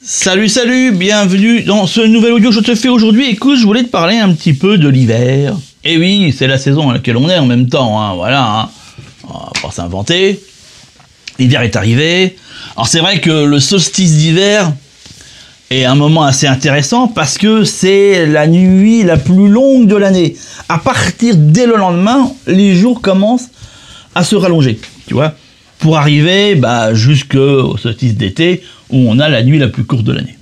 Salut, salut, bienvenue dans ce nouvel audio je te fais aujourd'hui. Écoute, je voulais te parler un petit peu de l'hiver. Et oui, c'est la saison à laquelle on est en même temps, hein, voilà. Hein. On va pas s'inventer. L'hiver est arrivé. Alors c'est vrai que le solstice d'hiver est un moment assez intéressant parce que c'est la nuit la plus longue de l'année. À partir dès le lendemain, les jours commencent à se rallonger, tu vois, pour arriver bah, jusqu'au solstice d'été où on a la nuit la plus courte de l'année.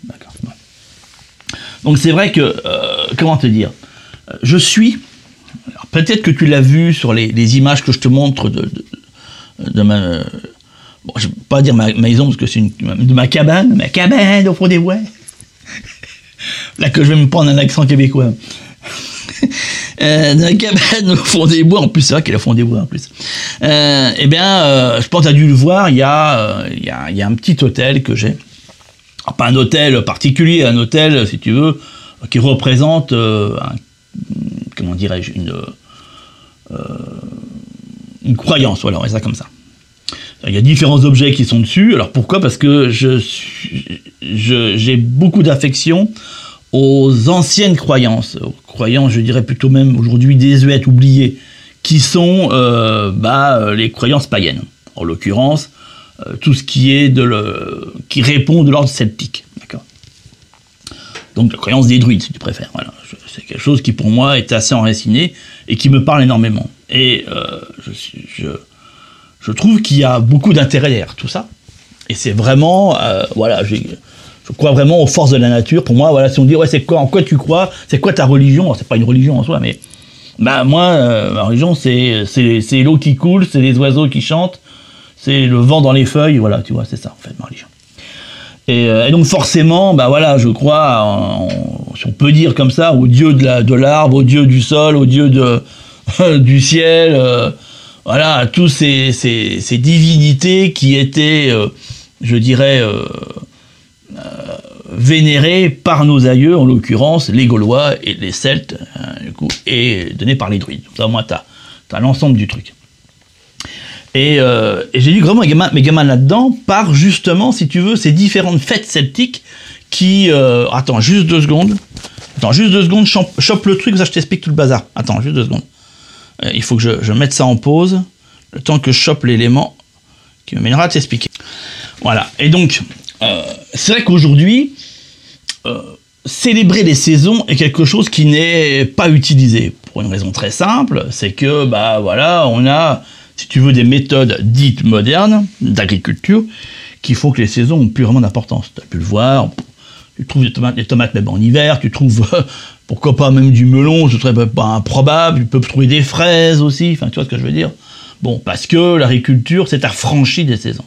Donc c'est vrai que, euh, comment te dire, je suis, peut-être que tu l'as vu sur les, images que je te montre de, ma... Je ne vais pas dire ma, maison parce que c'est de ma cabane, ma cabane au fond des bois. Là que je vais me prendre un accent québécois. euh, dans la cabane au fond des bois, en plus c'est vrai qu'elle est au fond des bois en plus. Euh, eh bien, euh, je pense que tu as dû le voir, il y, a, euh, y a, un petit hôtel que j'ai. Pas un hôtel particulier, un hôtel, si tu veux, qui représente, comment dirais-je, une, une croyance, voilà, on ça comme ça. Il y a différents objets qui sont dessus. Alors pourquoi? Parce que je j'ai beaucoup d'affection aux anciennes croyances, aux croyances, je dirais plutôt même aujourd'hui désuètes, oubliées, qui sont euh, bah, euh, les croyances païennes. En l'occurrence, euh, tout ce qui est de le, qui répond de l'ordre. D'accord Donc la croyance des druides, si tu préfères. Voilà. C'est quelque chose qui pour moi est assez enraciné et qui me parle énormément. Et je, je, je, trouve qu'il y a beaucoup d'intérêt derrière tout ça. Et c'est vraiment, voilà, j'ai je crois vraiment aux forces de la nature. Pour moi, voilà, si on dit ouais, c'est quoi, en quoi tu crois, c'est quoi ta religion? C'est pas une religion en soi, mais bah moi, euh, ma religion, c'est c'est l'eau qui coule, c'est les oiseaux qui chantent, c'est le vent dans les feuilles, voilà, tu vois, c'est ça en fait ma religion. Et, euh, donc forcément, bah voilà, je crois, si on peut dire comme ça, au dieu de l'arbre, au dieu du sol, au dieu du ciel, euh, voilà, tous ces, ces, ces, divinités qui étaient, je dirais vénéré par nos aïeux, en l'occurrence les Gaulois et les Celtes, hein, du coup, et donné par les druides. Ça, moi, tu as, l'ensemble du truc. Euh, et, j'ai lu vraiment mes gamins, gamins là-dedans par justement, si tu veux, ces différentes fêtes celtiques qui. Euh, attends, juste deux secondes. Attends, juste deux secondes, chope le truc, ça je t'explique tout le bazar. Attends, juste deux secondes. Euh, il faut que je, je, mette ça en pause, le temps que je chope l'élément qui me mènera à t'expliquer. Voilà, et donc, euh, c'est vrai qu'aujourd'hui, euh, célébrer les saisons est quelque chose qui n'est pas utilisé pour une raison très simple, c'est que bah voilà, on a, si tu veux, des méthodes dites modernes d'agriculture qui font que les saisons ont plus vraiment d'importance. Tu as pu le voir, tu trouves des tomates, même en hiver, tu trouves pourquoi pas même du melon, je trouve pas improbable, tu peux trouver des fraises aussi, enfin tu vois ce que je veux dire? Bon, parce que l'agriculture s'est affranchie des saisons.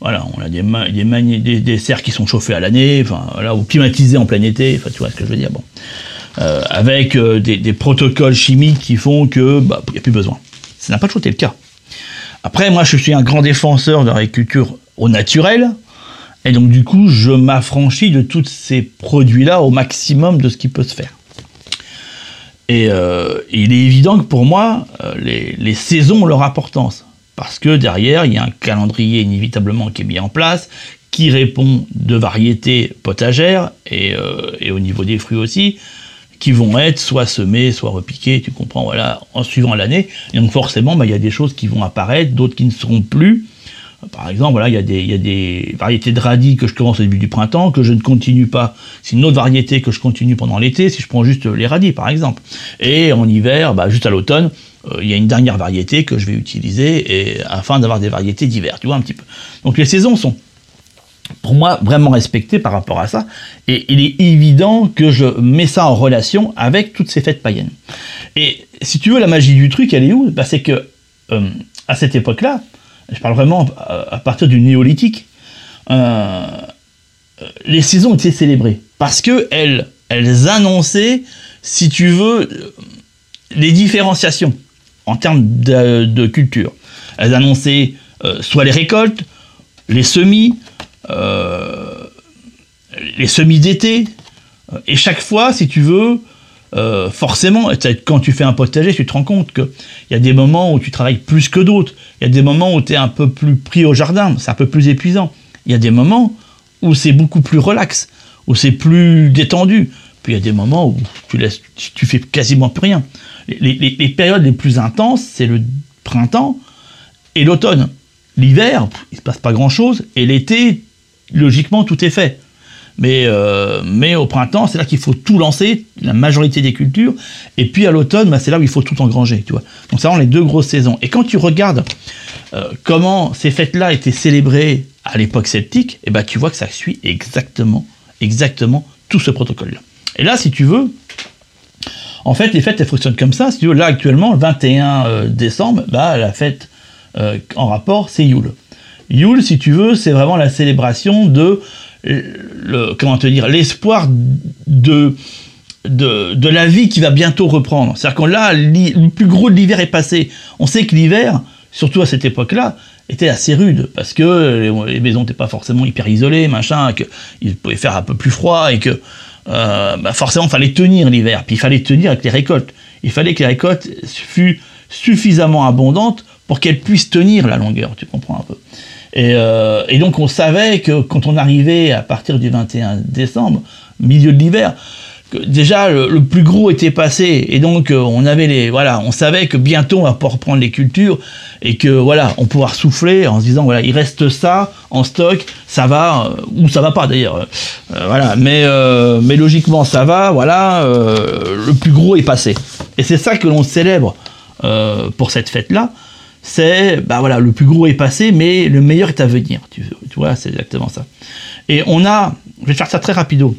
Voilà, on a des, serres qui sont chauffées à l'année, enfin, voilà, ou climatisées en plein été, enfin, tu vois ce que je veux dire. Bon. Euh, avec euh, des, protocoles chimiques qui font que bah, n'y a plus besoin. Ça n'a pas toujours été le cas. Après, moi, je suis un grand défenseur de l'agriculture au naturel, et donc du coup, je m'affranchis de tous ces produits-là au maximum de ce qui peut se faire. Et euh, il est évident que pour moi, les saisons ont leur importance parce que derrière, il y a un calendrier inévitablement qui est mis en place, qui répond de variétés potagères, et, euh, au niveau des fruits aussi, qui vont être soit semés, soit repiqués, tu comprends, voilà, en suivant l'année. Et donc forcément, bah, il y a des choses qui vont apparaître, d'autres qui ne seront plus. Par exemple, voilà, il y, a des, il y a des variétés de radis que je commence au début du printemps, que je ne continue pas. C'est une autre variété que je continue pendant l'été, si je prends juste les radis, par exemple. Et en hiver, bah, juste à l'automne, il y a une dernière variété que je vais utiliser et, afin d'avoir des variétés diverses, tu vois un petit peu. Donc les saisons sont pour moi vraiment respectées par rapport à ça et il est évident que je mets ça en relation avec toutes ces fêtes païennes. Et si tu veux la magie du truc, elle est où? Bah, C'est que euh, à cette époque-là, je parle vraiment à, partir du néolithique, euh, les saisons étaient célébrées parce que elles, elles annonçaient, si tu veux, les différenciations en termes de, culture. Elles annonçaient euh, soit les récoltes, les semis, euh, les semis d'été, euh, et chaque fois, si tu veux, forcément, quand tu fais un potager, tu te rends compte qu'il y a des moments où tu travailles plus que d'autres. Il y a des moments où tu es un peu plus pris au jardin, c'est un peu plus épuisant. Il y a des moments où c'est beaucoup plus relax, où c'est plus détendu. Puis il y a des moments où tu laisses, tu fais quasiment plus rien. Les, périodes les plus intenses, c'est le printemps et l'automne. L'hiver, il se passe pas grand chose, et l'été, logiquement, tout est fait. Mais, euh, mais au printemps, c'est là qu'il faut tout lancer, la majorité des cultures. Et puis à l'automne, bah, c'est là où il faut tout engranger. Tu vois. Donc c'est vraiment les deux grosses saisons. Et quand tu regardes euh, comment ces fêtes-là étaient célébrées à l'époque celtique, et eh ben, tu vois que ça suit exactement, exactement tout ce protocole-là. Et là, si tu veux, en fait, les fêtes, elles fonctionnent comme ça. Si tu veux, là, actuellement, le 21 euh, décembre, bah, la fête en rapport, c'est Yule. Yule, si tu veux, c'est vraiment la célébration de le, comment te dire, l'espoir de, de, la vie qui va bientôt reprendre. C'est-à-dire qu'on là, le plus gros de l'hiver est passé. On sait que l'hiver, surtout à cette époque-là, était assez rude parce que les, maisons n'étaient pas forcément hyper isolées, machin, qu'il pouvait faire un peu plus froid et que euh, bah forcément il fallait tenir l'hiver. Puis il fallait tenir avec les récoltes. Il fallait que les récoltes fussent suffisamment abondantes pour qu'elles puissent tenir la longueur. Tu comprends un peu. Euh, et, donc on savait que quand on arrivait à partir du 21 décembre, milieu de l'hiver, déjà le, plus gros était passé et donc euh, on avait les voilà on savait que bientôt on va pouvoir reprendre les cultures et que voilà on pouvoir souffler en se disant voilà il reste ça en stock ça va euh, ou ça va pas d'ailleurs voilà mais mais logiquement ça va voilà le plus gros est passé et c'est ça que l'on célèbre pour cette fête là c'est, bah voilà, le plus gros est passé, mais le meilleur est à venir. Tu, vois, c'est exactement ça. Et on a, je vais faire ça très rapido.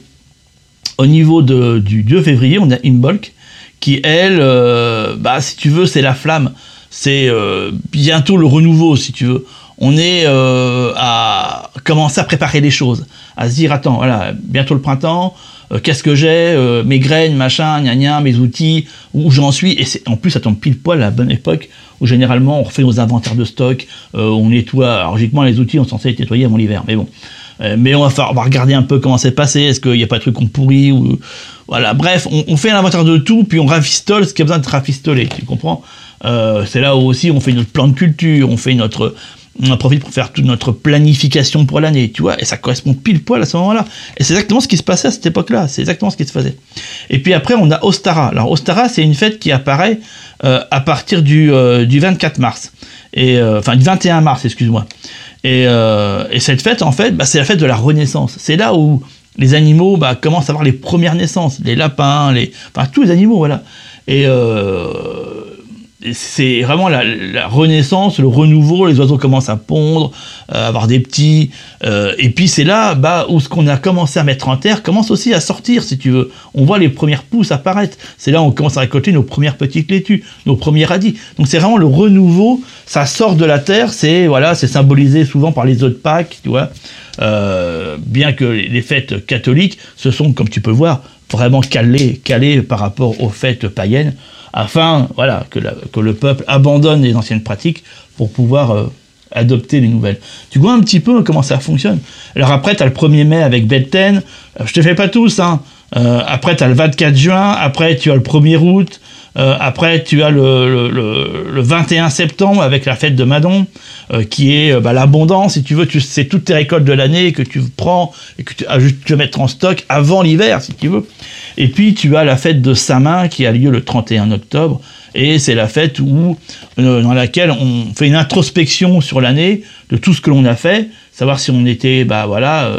Au niveau du 2 février, on a Imbolc, qui elle, euh, bah si tu veux, c'est la flamme. C'est euh, bientôt le renouveau, si tu veux. On est euh, à commencer à préparer les choses, à se dire attends, voilà, bientôt le printemps, qu'est-ce que j'ai, mes graines, machin, gna gna, mes outils, où j'en suis. Et en plus, ça tombe pile poil à la bonne époque où généralement on refait nos inventaires de stock, on nettoie. Alors, logiquement, les outils, on censé être nettoyés avant l'hiver, mais bon. Mais on va, regarder un peu comment c'est passé, est-ce qu'il n'y a pas de trucs qu'on pourrit ou voilà. Bref, on, fait l'inventaire de tout, puis on rafistole ce qui a besoin d'être rafistolé. Tu comprends? C'est là où aussi on fait notre plan de culture, on fait notre on en profite pour faire toute notre planification pour l'année, tu vois, et ça correspond pile poil à ce moment-là. Et c'est exactement ce qui se passait à cette époque-là, c'est exactement ce qui se faisait. Et puis après, on a Ostara. Alors Ostara, c'est une fête qui apparaît euh, à partir du, euh, du 24 mars, et euh, enfin du 21 mars, excuse-moi. Et, et, cette fête, en fait, bah, c'est la fête de la Renaissance. C'est là où les animaux bah, commencent à avoir les premières naissances, les lapins, les, enfin tous les animaux, voilà. Et c'est vraiment la, renaissance, le renouveau, les oiseaux commencent à pondre, à avoir des petits, euh, et puis c'est là bah, où ce qu'on a commencé à mettre en terre commence aussi à sortir, si tu veux. On voit les premières pousses apparaître, c'est là où on commence à récolter nos premières petites laitues, nos premiers radis. Donc c'est vraiment le renouveau, ça sort de la terre, c'est voilà, c'est symbolisé souvent par les œufs de Pâques, tu vois. Euh, bien que les fêtes catholiques, ce sont, comme tu peux voir, vraiment calées par rapport aux fêtes païennes afin voilà, que, que, le peuple abandonne les anciennes pratiques pour pouvoir euh, adopter les nouvelles. Tu vois un petit peu comment ça fonctionne. Alors après, tu as le 1er mai avec Belten, euh, je te fais pas tous, hein. Euh, après, tu as le 24 juin, après, tu as le 1er août, euh, après, tu as le, le, le, 21 septembre avec la fête de Madon, euh, qui est euh, bah, l'abondance, si tu veux, tu, c'est toutes tes récoltes de l'année que tu prends et que tu as te mettre en stock avant l'hiver, si tu veux. Et puis, tu as la fête de Saint-Main qui a lieu le 31 octobre, et c'est la fête où, dans laquelle on fait une introspection sur l'année de tout ce que l'on a fait, savoir si on était, bah voilà,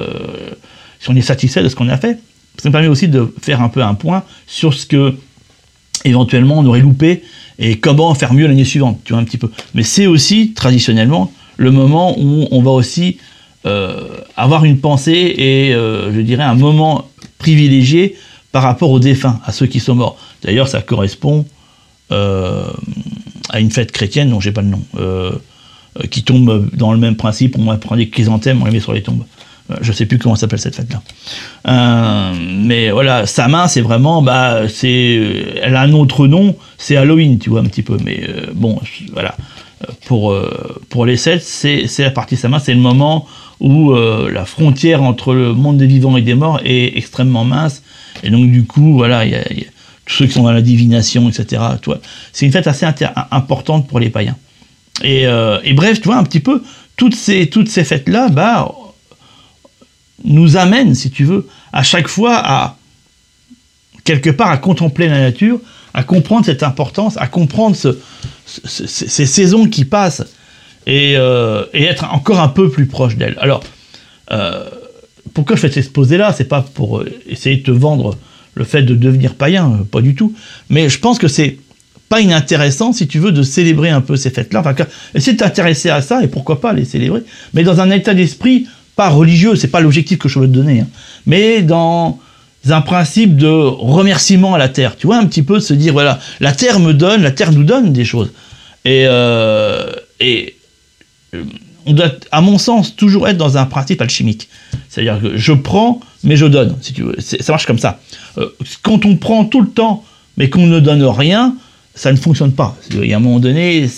si on est satisfait de ce qu'on a fait. Ça me permet aussi de faire un peu un point sur ce que éventuellement on aurait loupé et comment faire mieux l'année suivante, tu vois un petit peu. Mais c'est aussi traditionnellement le moment où on va aussi euh, avoir une pensée et euh, je dirais un moment privilégié par rapport aux défunts, à ceux qui sont morts. D'ailleurs, ça correspond euh, à une fête chrétienne dont j'ai pas le nom, qui tombe dans le même principe. On va prendre des chrysanthèmes, on les met sur les tombes. Euh, je sais plus comment s'appelle cette fête-là. Euh, mais voilà, sa main, c'est vraiment, bah, c'est, elle a un autre nom, c'est Halloween, tu vois un petit peu. Mais euh, bon, voilà. Pour pour les Celtes, c'est la partie sa main, c'est le moment où la frontière entre le monde des vivants et des morts est extrêmement mince. Et donc du coup, voilà, il y, a tous ceux qui sont dans la divination, etc. C'est une fête assez importante pour les païens. Et, et, bref, tu vois un petit peu toutes ces toutes ces fêtes là, bah nous amène, si tu veux, à chaque fois à quelque part à contempler la nature, à comprendre cette importance, à comprendre ces saisons qui passent euh, et, être encore un peu plus proche d'elle. Alors, euh, pourquoi je fais cet exposé-là? C'est pas pour euh, essayer de te vendre le fait de devenir païen, pas du tout. Mais je pense que c'est pas inintéressant, si tu veux, de célébrer un peu ces fêtes-là. Enfin, essayer de t'intéresser à ça, et pourquoi pas les célébrer, mais dans un état d'esprit religieux, c'est pas l'objectif que je veux te donner, hein, mais dans un principe de remerciement à la terre. Tu vois, un petit peu se dire, voilà, la terre me donne, la terre nous donne des choses. Et, et on doit, à mon sens, toujours être dans un principe alchimique. C'est-à-dire que je prends, mais je donne, si tu veux. Ça marche comme ça. Euh, quand on prend tout le temps, mais qu'on ne donne rien, ça ne fonctionne pas. Il y a un moment donné,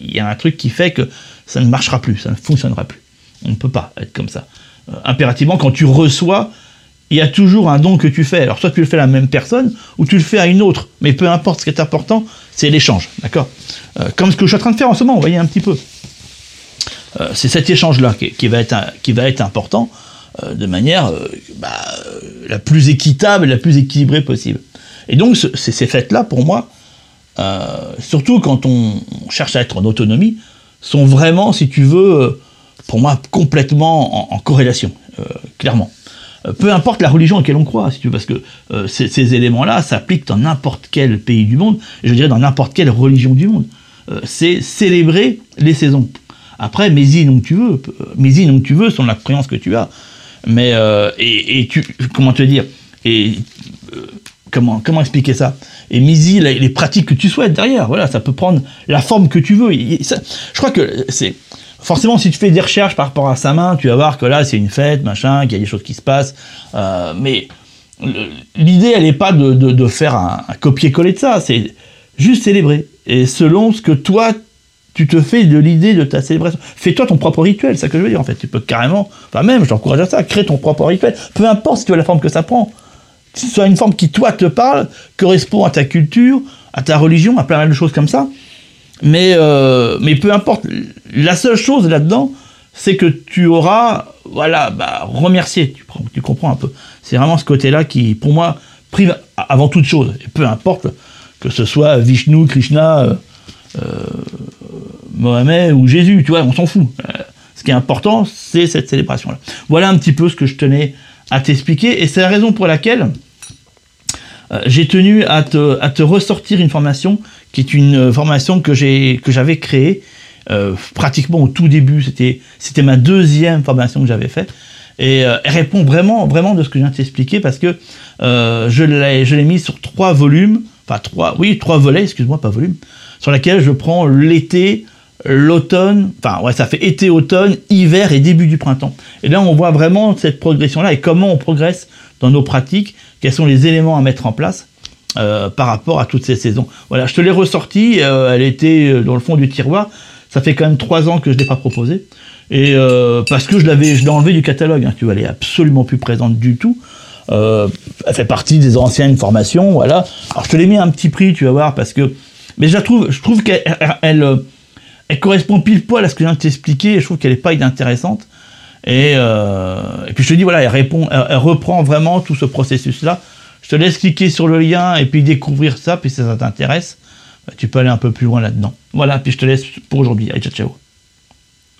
il y a un truc qui fait que ça ne marchera plus, ça ne fonctionnera plus. On ne peut pas être comme ça. Euh, impérativement, quand tu reçois, il y a toujours un don que tu fais. Alors, soit tu le fais à la même personne, ou tu le fais à une autre. Mais peu importe, ce qui est important, c'est l'échange. D'accord euh, Comme ce que je suis en train de faire en ce moment, vous voyez un petit peu. Euh, c'est cet échange-là qui, va être important euh, de manière bah, la plus équitable la plus équilibrée possible. Et donc, ces fêtes-là, pour moi, surtout quand on, cherche à être en autonomie, sont vraiment, si tu veux, pour moi, complètement en, corrélation, clairement. peu importe la religion à laquelle on croit, si tu veux, parce que ces, ces éléments-là s'appliquent dans n'importe quel pays du monde, et je dirais dans n'importe quelle religion du monde. c'est célébrer les saisons. Après, mets-y donc tu veux, mets-y donc tu veux, selon la croyance que tu as. Mais, euh, et, tu, comment te dire, et euh, comment, comment expliquer ça? Et mets-y les, pratiques que tu souhaites derrière, voilà, ça peut prendre la forme que tu veux. je crois que c'est, forcément, si tu fais des recherches par rapport à sa main, tu vas voir que là, c'est une fête, machin, qu'il y a des choses qui se passent. Euh, mais l'idée, elle n'est pas de, faire un, copier-coller de ça, c'est juste célébrer. Et selon ce que toi, tu te fais de l'idée de ta célébration. Fais-toi ton propre rituel, c'est ça que je veux dire en fait. Tu peux carrément, enfin même, je t'encourage à ça, crée ton propre rituel. Peu importe si tu as la forme que ça prend. Que ce soit une forme qui, toi, te parle, correspond à ta culture, à ta religion, à plein de choses comme ça. Mais, euh, mais peu importe. La seule chose là-dedans, c'est que tu auras, voilà, bah, remercier. Tu, comprends un peu. C'est vraiment ce côté-là qui, pour moi, prive avant toute chose. Et peu importe que ce soit Vishnu, Krishna. Euh, euh, Mohamed ou Jésus, tu vois, on s'en fout. Euh, ce qui est important, c'est cette célébration-là. Voilà un petit peu ce que je tenais à t'expliquer, et c'est la raison pour laquelle j'ai tenu à te, à te, ressortir une formation qui est une formation que j'avais créée pratiquement au tout début. C'était ma deuxième formation que j'avais faite. Et elle répond vraiment, vraiment de ce que je viens de t'expliquer parce que je l'ai mise sur trois volumes, enfin trois, oui, trois volets, excuse-moi, pas volume, sur laquelle je prends l'été, l'automne, enfin ouais, ça fait été, automne, hiver et début du printemps. Et là, on voit vraiment cette progression-là et comment on progresse dans nos pratiques, quels sont les éléments à mettre en place euh, par rapport à toutes ces saisons. Voilà, je te l'ai ressortie, euh, elle était euh, dans le fond du tiroir. Ça fait quand même trois ans que je ne l'ai pas proposée. Et parce que je l'avais, je l'ai enlevé du catalogue. Hein, tu vois, elle est absolument plus présente du tout. elle fait partie des anciennes formations, voilà. Alors je te l'ai mis un petit prix, tu vas voir, parce que mais je trouve, je trouve qu'elle elle, correspond pile poil à ce que je viens de t'expliquer, et je trouve qu'elle est pas inintéressante. Et, et puis je te dis, voilà, elle, répond, elle, reprend vraiment tout ce processus-là. Te laisse cliquer sur le lien et puis découvrir ça, puis si ça t'intéresse, bah, tu peux aller un peu plus loin là-dedans. Voilà, puis je te laisse pour aujourd'hui. Allez, ciao, ciao.